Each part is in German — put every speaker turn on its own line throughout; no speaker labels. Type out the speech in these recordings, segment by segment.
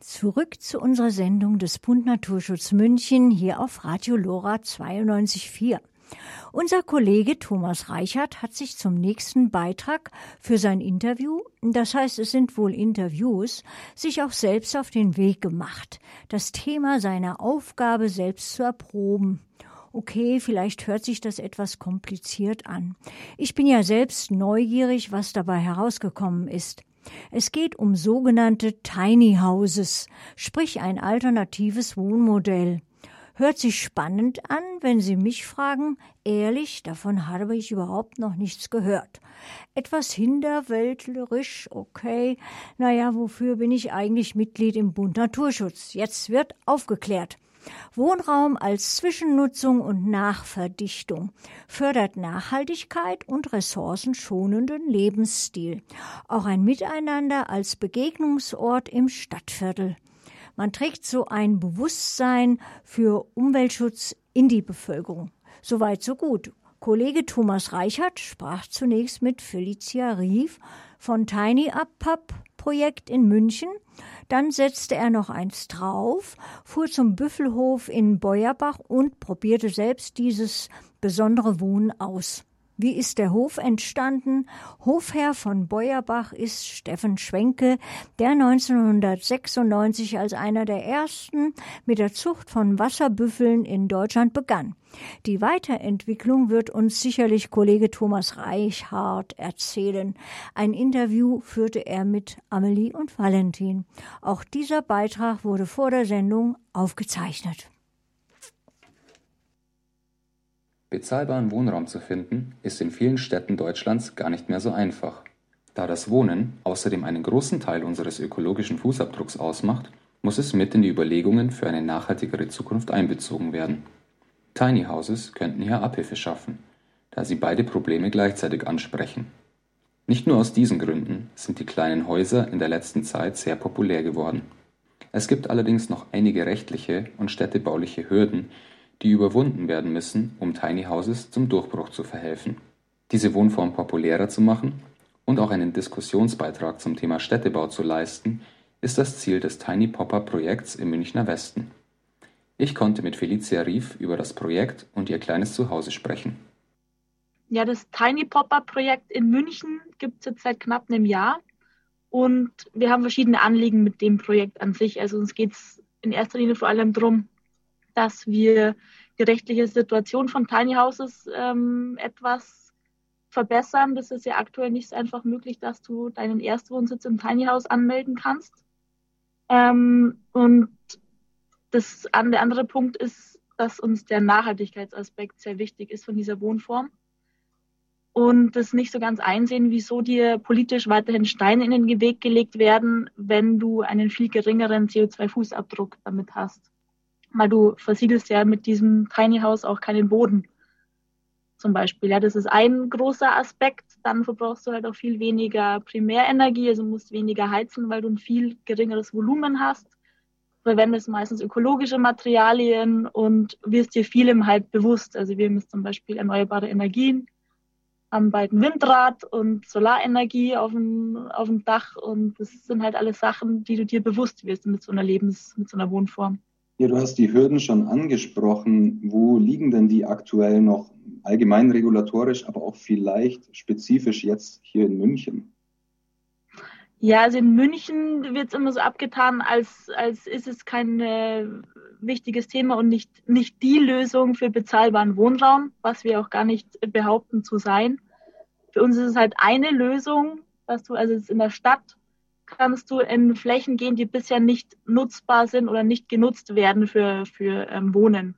Zurück zu unserer Sendung des Bund Naturschutz München hier auf Radio Lora 92.4. Unser Kollege Thomas Reichert hat sich zum nächsten Beitrag für sein Interview, das heißt es sind wohl Interviews, sich auch selbst auf den Weg gemacht, das Thema seiner Aufgabe selbst zu erproben. Okay, vielleicht hört sich das etwas kompliziert an. Ich bin ja selbst neugierig, was dabei herausgekommen ist. Es geht um sogenannte Tiny Houses, sprich ein alternatives Wohnmodell. Hört sich spannend an, wenn Sie mich fragen. Ehrlich, davon habe ich überhaupt noch nichts gehört. Etwas hinterwäldlerisch, okay. Naja, wofür bin ich eigentlich Mitglied im Bund Naturschutz? Jetzt wird aufgeklärt. Wohnraum als Zwischennutzung und Nachverdichtung fördert Nachhaltigkeit und ressourcenschonenden Lebensstil. Auch ein Miteinander als Begegnungsort im Stadtviertel. Man trägt so ein Bewusstsein für Umweltschutz in die Bevölkerung. Soweit, so gut. Kollege Thomas Reichert sprach zunächst mit Felicia Rief von Tiny Up Pub Projekt in München. Dann setzte er noch eins drauf, fuhr zum Büffelhof in Beuerbach und probierte selbst dieses besondere Wohnen aus. Wie ist der Hof entstanden? Hofherr von Beuerbach ist Steffen Schwenke, der 1996 als einer der ersten mit der Zucht von Wasserbüffeln in Deutschland begann. Die Weiterentwicklung wird uns sicherlich Kollege Thomas Reichhardt erzählen. Ein Interview führte er mit Amelie und Valentin. Auch dieser Beitrag wurde vor der Sendung aufgezeichnet.
Bezahlbaren Wohnraum zu finden, ist in vielen Städten Deutschlands gar nicht mehr so einfach. Da das Wohnen außerdem einen großen Teil unseres ökologischen Fußabdrucks ausmacht, muss es mit in die Überlegungen für eine nachhaltigere Zukunft einbezogen werden. Tiny Houses könnten hier Abhilfe schaffen, da sie beide Probleme gleichzeitig ansprechen. Nicht nur aus diesen Gründen sind die kleinen Häuser in der letzten Zeit sehr populär geworden. Es gibt allerdings noch einige rechtliche und städtebauliche Hürden, die überwunden werden müssen, um Tiny Houses zum Durchbruch zu verhelfen. Diese Wohnform populärer zu machen und auch einen Diskussionsbeitrag zum Thema Städtebau zu leisten, ist das Ziel des Tiny Popper Projekts im Münchner Westen. Ich konnte mit Felicia Rief über das Projekt und ihr kleines Zuhause sprechen.
Ja, das Tiny Popper Projekt in München gibt es jetzt seit knapp einem Jahr und wir haben verschiedene Anliegen mit dem Projekt an sich. Also uns geht es in erster Linie vor allem darum, dass wir die rechtliche Situation von Tiny Houses ähm, etwas verbessern. Das ist ja aktuell nicht so einfach möglich, dass du deinen Erstwohnsitz im Tiny House anmelden kannst. Ähm, und das, der andere Punkt ist, dass uns der Nachhaltigkeitsaspekt sehr wichtig ist von dieser Wohnform. Und das nicht so ganz einsehen, wieso dir politisch weiterhin Steine in den Weg gelegt werden, wenn du einen viel geringeren CO2-Fußabdruck damit hast weil du versiegelst ja mit diesem Tiny House auch keinen Boden. Zum Beispiel. Ja, das ist ein großer Aspekt. Dann verbrauchst du halt auch viel weniger Primärenergie, also musst weniger heizen, weil du ein viel geringeres Volumen hast. Verwendest meistens ökologische Materialien und wirst dir vielem halt bewusst. Also wir haben jetzt zum Beispiel erneuerbare Energien, haben bald ein Windrad und Solarenergie auf dem, auf dem Dach und das sind halt alles Sachen, die du dir bewusst wirst mit so einer Lebens-, mit so einer Wohnform.
Ja, du hast die Hürden schon angesprochen. Wo liegen denn die aktuell noch allgemein regulatorisch, aber auch vielleicht spezifisch jetzt hier in München?
Ja, also in München wird es immer so abgetan, als, als ist es kein äh, wichtiges Thema und nicht, nicht die Lösung für bezahlbaren Wohnraum, was wir auch gar nicht behaupten zu sein. Für uns ist es halt eine Lösung, dass du also in der Stadt kannst du in Flächen gehen, die bisher nicht nutzbar sind oder nicht genutzt werden für, für ähm, Wohnen,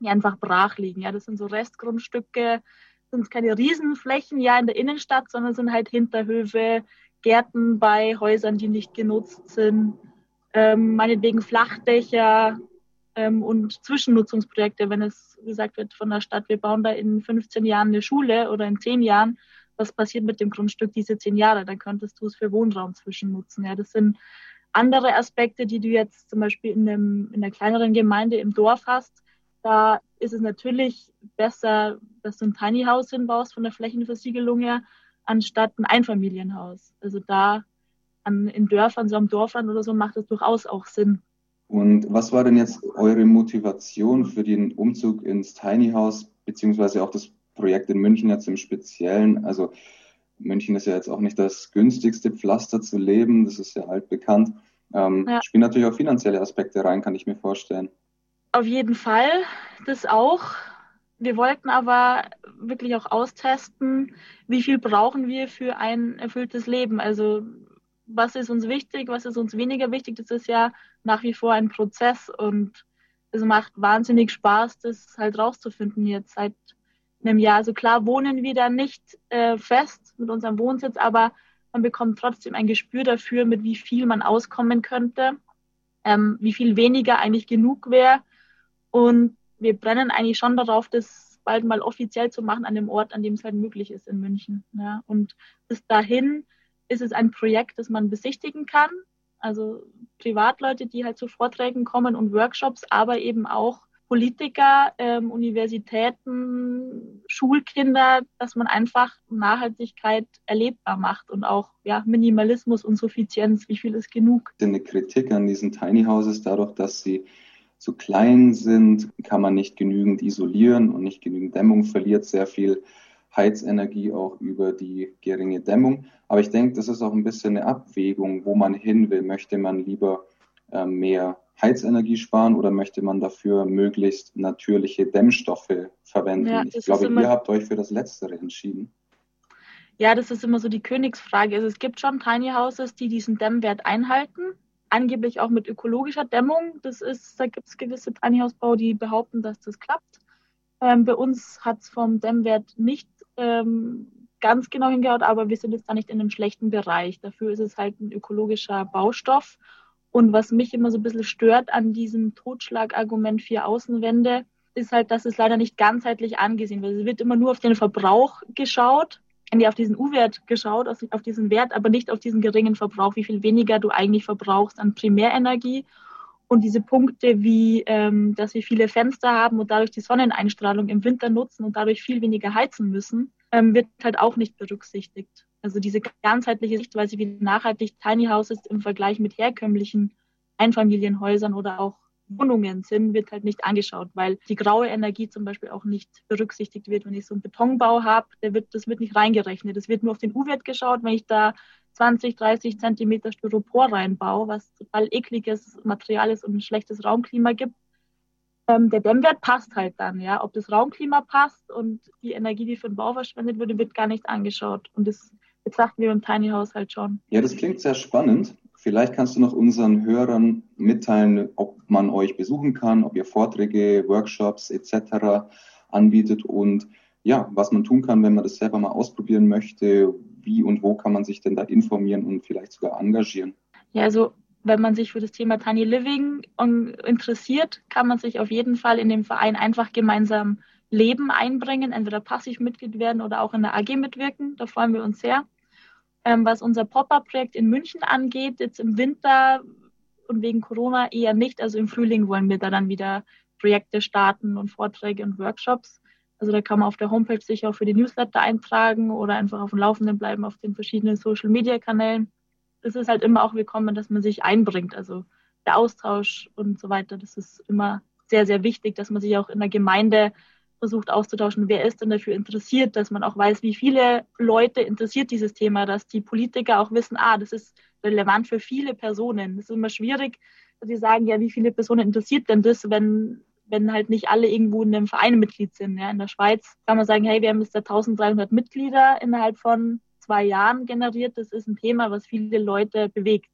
die einfach brach liegen. Ja, das sind so Restgrundstücke, sind keine Riesenflächen ja in der Innenstadt, sondern sind halt Hinterhöfe, Gärten bei Häusern, die nicht genutzt sind, ähm, meinetwegen Flachdächer ähm, und Zwischennutzungsprojekte, wenn es gesagt wird von der Stadt, wir bauen da in 15 Jahren eine Schule oder in 10 Jahren, was passiert mit dem Grundstück diese zehn Jahre, dann könntest du es für Wohnraum zwischennutzen. Ja, das sind andere Aspekte, die du jetzt zum Beispiel in, einem, in einer kleineren Gemeinde im Dorf hast. Da ist es natürlich besser, dass du ein Tiny House hinbaust von der Flächenversiegelung her, anstatt ein Einfamilienhaus. Also da an, in Dörfern, so am Dorfland oder so, macht das durchaus auch Sinn.
Und was war denn jetzt eure Motivation für den Umzug ins Tiny House, beziehungsweise auch das Projekt in München jetzt im Speziellen? Also München ist ja jetzt auch nicht das günstigste Pflaster zu leben, das ist ja altbekannt. Ähm, ja. Spielen natürlich auch finanzielle Aspekte rein, kann ich mir vorstellen.
Auf jeden Fall, das auch. Wir wollten aber wirklich auch austesten, wie viel brauchen wir für ein erfülltes Leben. Also was ist uns wichtig, was ist uns weniger wichtig. Das ist ja nach wie vor ein Prozess und es macht wahnsinnig Spaß, das halt rauszufinden jetzt seit einem Jahr. Also klar wohnen wir da nicht äh, fest mit unserem Wohnsitz, aber man bekommt trotzdem ein Gespür dafür, mit wie viel man auskommen könnte, ähm, wie viel weniger eigentlich genug wäre. Und wir brennen eigentlich schon darauf, das bald mal offiziell zu machen an dem Ort, an dem es halt möglich ist in München. Ja. Und bis dahin ist es ein Projekt, das man besichtigen kann. Also Privatleute, die halt zu Vorträgen kommen und Workshops, aber eben auch Politiker, ähm, Universitäten, Schulkinder, dass man einfach Nachhaltigkeit erlebbar macht und auch ja, Minimalismus und Suffizienz, wie viel ist genug.
Eine Kritik an diesen Tiny Houses dadurch, dass sie zu klein sind, kann man nicht genügend isolieren und nicht genügend Dämmung verliert sehr viel Heizenergie auch über die geringe Dämmung. Aber ich denke, das ist auch ein bisschen eine Abwägung, wo man hin will. Möchte man lieber äh, mehr Heizenergie sparen oder möchte man dafür möglichst natürliche Dämmstoffe verwenden? Ja, ich glaube, ihr habt euch für das Letztere entschieden.
Ja, das ist immer so die Königsfrage. Also es gibt schon Tiny Houses, die diesen Dämmwert einhalten. Angeblich auch mit ökologischer Dämmung. Das ist, da gibt es gewisse Tiny House Bau, die behaupten, dass das klappt. Ähm, bei uns hat es vom Dämmwert nicht ähm, ganz genau hingehaut, aber wir sind jetzt da nicht in einem schlechten Bereich. Dafür ist es halt ein ökologischer Baustoff und was mich immer so ein bisschen stört an diesem Totschlagargument für Außenwände, ist halt, dass es leider nicht ganzheitlich angesehen wird. Es wird immer nur auf den Verbrauch geschaut, auf diesen U-Wert geschaut, auf diesen Wert, aber nicht auf diesen geringen Verbrauch, wie viel weniger du eigentlich verbrauchst an Primärenergie. Und diese Punkte wie, ähm, dass wir viele Fenster haben und dadurch die Sonneneinstrahlung im Winter nutzen und dadurch viel weniger heizen müssen, ähm, wird halt auch nicht berücksichtigt. Also diese ganzheitliche Sichtweise, wie nachhaltig Tiny Houses im Vergleich mit herkömmlichen Einfamilienhäusern oder auch Wohnungen sind, wird halt nicht angeschaut, weil die graue Energie zum Beispiel auch nicht berücksichtigt wird. Wenn ich so einen Betonbau habe, der wird, das wird nicht reingerechnet. Es wird nur auf den U-Wert geschaut. Wenn ich da 20, 30 Zentimeter Styropor reinbaue, was total ekliges Material ist und ein schlechtes Raumklima gibt, ähm, der Dämmwert passt halt dann, ja. Ob das Raumklima passt und die Energie, die für den Bau verschwendet wurde, wird gar nicht angeschaut. Und das betrachten wir im Tiny House halt schon.
Ja, das klingt sehr spannend. Vielleicht kannst du noch unseren Hörern mitteilen, ob man euch besuchen kann, ob ihr Vorträge, Workshops etc. anbietet und ja, was man tun kann, wenn man das selber mal ausprobieren möchte. Wie und wo kann man sich denn da informieren und vielleicht sogar engagieren?
Ja, also wenn man sich für das Thema Tiny Living interessiert, kann man sich auf jeden Fall in dem Verein einfach gemeinsam Leben einbringen, entweder passiv Mitglied werden oder auch in der AG mitwirken. Da freuen wir uns sehr. Ähm, was unser Pop-up-Projekt in München angeht, jetzt im Winter und wegen Corona eher nicht. Also im Frühling wollen wir da dann wieder Projekte starten und Vorträge und Workshops. Also da kann man auf der Homepage sich auch für die Newsletter eintragen oder einfach auf dem Laufenden bleiben auf den verschiedenen Social-Media-Kanälen. Es ist halt immer auch willkommen, dass man sich einbringt. Also der Austausch und so weiter, das ist immer sehr, sehr wichtig, dass man sich auch in der Gemeinde versucht auszutauschen, wer ist denn dafür interessiert, dass man auch weiß, wie viele Leute interessiert dieses Thema, dass die Politiker auch wissen, ah, das ist relevant für viele Personen. Das ist immer schwierig, dass sie sagen, ja, wie viele Personen interessiert denn das, wenn, wenn halt nicht alle irgendwo in einem Verein Mitglied sind. Ja, in der Schweiz kann man sagen, hey, wir haben jetzt da 1300 Mitglieder innerhalb von zwei Jahren generiert. Das ist ein Thema, was viele Leute bewegt.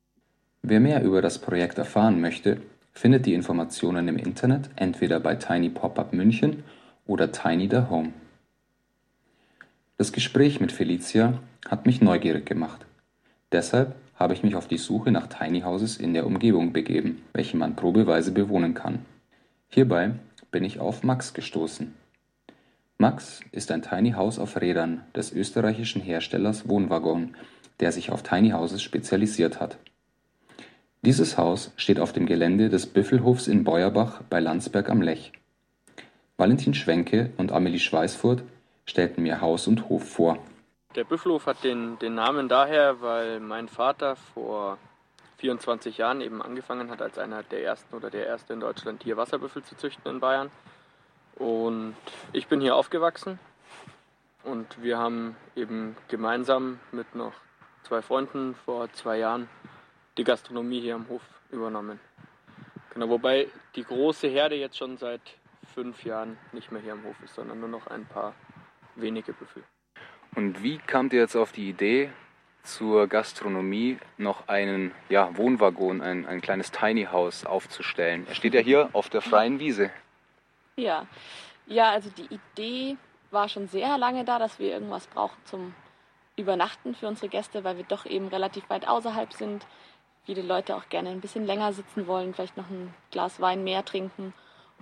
Wer mehr über das Projekt erfahren möchte, findet die Informationen im Internet entweder bei Tiny Pop-Up München oder Tiny the Home. Das Gespräch mit Felicia hat mich neugierig gemacht. Deshalb habe ich mich auf die Suche nach Tiny Houses in der Umgebung begeben, welche man probeweise bewohnen kann. Hierbei bin ich auf Max gestoßen. Max ist ein Tiny House auf Rädern des österreichischen Herstellers Wohnwaggon, der sich auf Tiny Houses spezialisiert hat. Dieses Haus steht auf dem Gelände des Büffelhofs in Beuerbach bei Landsberg am Lech. Valentin Schwenke und Amelie Schweißfurt stellten mir Haus und Hof vor.
Der Büffelhof hat den, den Namen daher, weil mein Vater vor 24 Jahren eben angefangen hat, als einer der ersten oder der erste in Deutschland hier Wasserbüffel zu züchten in Bayern. Und ich bin hier aufgewachsen und wir haben eben gemeinsam mit noch zwei Freunden vor zwei Jahren die Gastronomie hier am Hof übernommen. Genau, wobei die große Herde jetzt schon seit fünf Jahren nicht mehr hier am Hof ist, sondern nur noch ein paar wenige Büffel.
Und wie kamt ihr jetzt auf die Idee, zur Gastronomie noch einen ja, Wohnwaggon, ein, ein kleines Tiny House aufzustellen? Er steht ja hier auf der freien Wiese.
Ja, ja, also die Idee war schon sehr lange da, dass wir irgendwas brauchen zum Übernachten für unsere Gäste, weil wir doch eben relativ weit außerhalb sind. Viele Leute auch gerne ein bisschen länger sitzen wollen, vielleicht noch ein Glas Wein mehr trinken.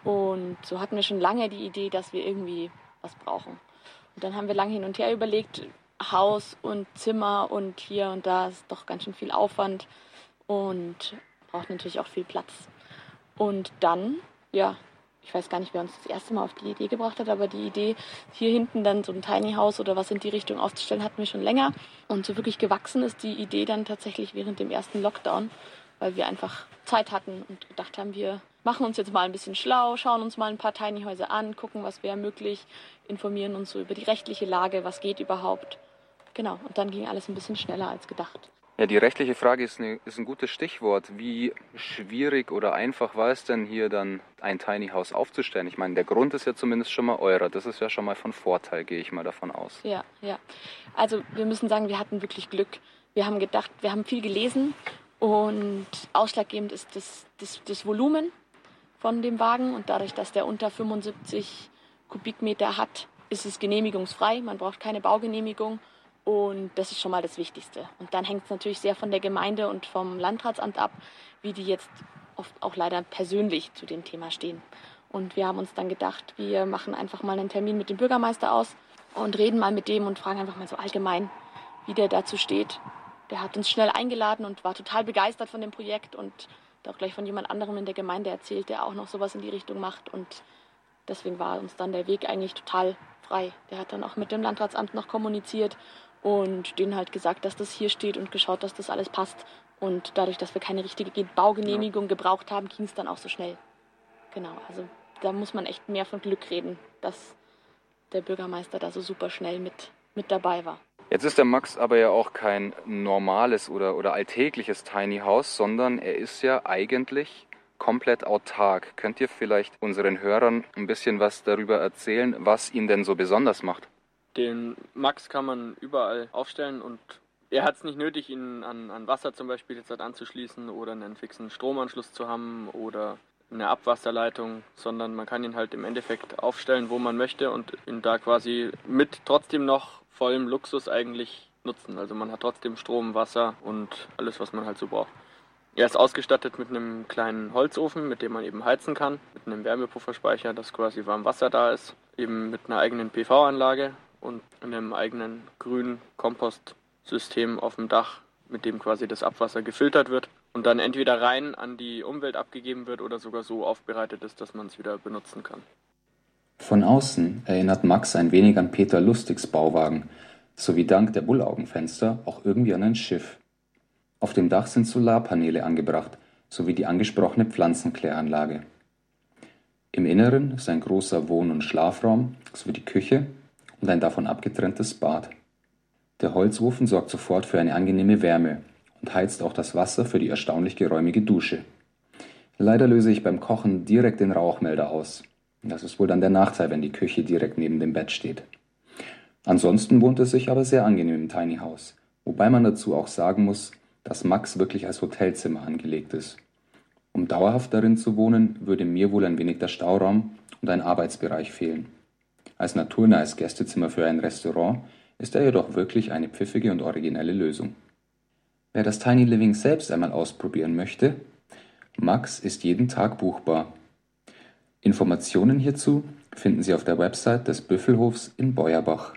Und so hatten wir schon lange die Idee, dass wir irgendwie was brauchen. Und dann haben wir lange hin und her überlegt, Haus und Zimmer und hier und da ist doch ganz schön viel Aufwand und braucht natürlich auch viel Platz. Und dann, ja, ich weiß gar nicht, wer uns das erste Mal auf die Idee gebracht hat, aber die Idee, hier hinten dann so ein Tiny House oder was in die Richtung aufzustellen, hatten wir schon länger. Und so wirklich gewachsen ist die Idee dann tatsächlich während dem ersten Lockdown, weil wir einfach Zeit hatten und gedacht haben, wir machen uns jetzt mal ein bisschen schlau, schauen uns mal ein paar Tiny Häuser an, gucken, was wäre möglich, informieren uns so über die rechtliche Lage, was geht überhaupt. Genau, und dann ging alles ein bisschen schneller als gedacht.
Ja, die rechtliche Frage ist, eine, ist ein gutes Stichwort. Wie schwierig oder einfach war es denn hier dann ein Tiny House aufzustellen? Ich meine, der Grund ist ja zumindest schon mal eurer. Das ist ja schon mal von Vorteil, gehe ich mal davon aus.
Ja, ja. Also wir müssen sagen, wir hatten wirklich Glück. Wir haben gedacht, wir haben viel gelesen und ausschlaggebend ist das, das, das Volumen von dem Wagen und dadurch, dass der unter 75 Kubikmeter hat, ist es genehmigungsfrei. Man braucht keine Baugenehmigung und das ist schon mal das Wichtigste. Und dann hängt es natürlich sehr von der Gemeinde und vom Landratsamt ab, wie die jetzt oft auch leider persönlich zu dem Thema stehen. Und wir haben uns dann gedacht, wir machen einfach mal einen Termin mit dem Bürgermeister aus und reden mal mit dem und fragen einfach mal so allgemein, wie der dazu steht. Der hat uns schnell eingeladen und war total begeistert von dem Projekt und auch gleich von jemand anderem in der Gemeinde erzählt, der auch noch sowas in die Richtung macht. Und deswegen war uns dann der Weg eigentlich total frei. Der hat dann auch mit dem Landratsamt noch kommuniziert und denen halt gesagt, dass das hier steht und geschaut, dass das alles passt. Und dadurch, dass wir keine richtige Baugenehmigung gebraucht haben, ging es dann auch so schnell. Genau, also da muss man echt mehr von Glück reden, dass der Bürgermeister da so super schnell mit, mit dabei war.
Jetzt ist der Max aber ja auch kein normales oder, oder alltägliches Tiny House, sondern er ist ja eigentlich komplett autark. Könnt ihr vielleicht unseren Hörern ein bisschen was darüber erzählen, was ihn denn so besonders macht?
Den Max kann man überall aufstellen und er hat es nicht nötig, ihn an, an Wasser zum Beispiel jetzt halt anzuschließen oder einen fixen Stromanschluss zu haben oder eine Abwasserleitung, sondern man kann ihn halt im Endeffekt aufstellen, wo man möchte und ihn da quasi mit trotzdem noch vollem Luxus eigentlich nutzen. Also man hat trotzdem Strom, Wasser und alles, was man halt so braucht. Er ist ausgestattet mit einem kleinen Holzofen, mit dem man eben heizen kann, mit einem Wärmepufferspeicher, dass quasi warm Wasser da ist, eben mit einer eigenen PV-Anlage und einem eigenen grünen Kompostsystem auf dem Dach, mit dem quasi das Abwasser gefiltert wird und dann entweder rein an die Umwelt abgegeben wird oder sogar so aufbereitet ist, dass man es wieder benutzen kann.
Von außen erinnert Max ein wenig an Peter Lustigs Bauwagen, sowie dank der Bullaugenfenster auch irgendwie an ein Schiff. Auf dem Dach sind Solarpaneele angebracht, sowie die angesprochene Pflanzenkläranlage. Im Inneren ist ein großer Wohn- und Schlafraum sowie die Küche und ein davon abgetrenntes Bad. Der Holzofen sorgt sofort für eine angenehme Wärme und heizt auch das Wasser für die erstaunlich geräumige Dusche. Leider löse ich beim Kochen direkt den Rauchmelder aus. Das ist wohl dann der Nachteil, wenn die Küche direkt neben dem Bett steht. Ansonsten wohnt es sich aber sehr angenehm im Tiny House, wobei man dazu auch sagen muss, dass Max wirklich als Hotelzimmer angelegt ist. Um dauerhaft darin zu wohnen, würde mir wohl ein wenig der Stauraum und ein Arbeitsbereich fehlen. Als naturnahes Gästezimmer für ein Restaurant ist er jedoch wirklich eine pfiffige und originelle Lösung. Wer das Tiny Living selbst einmal ausprobieren möchte, Max ist jeden Tag buchbar. Informationen hierzu finden Sie auf der Website des Büffelhofs in Beuerbach.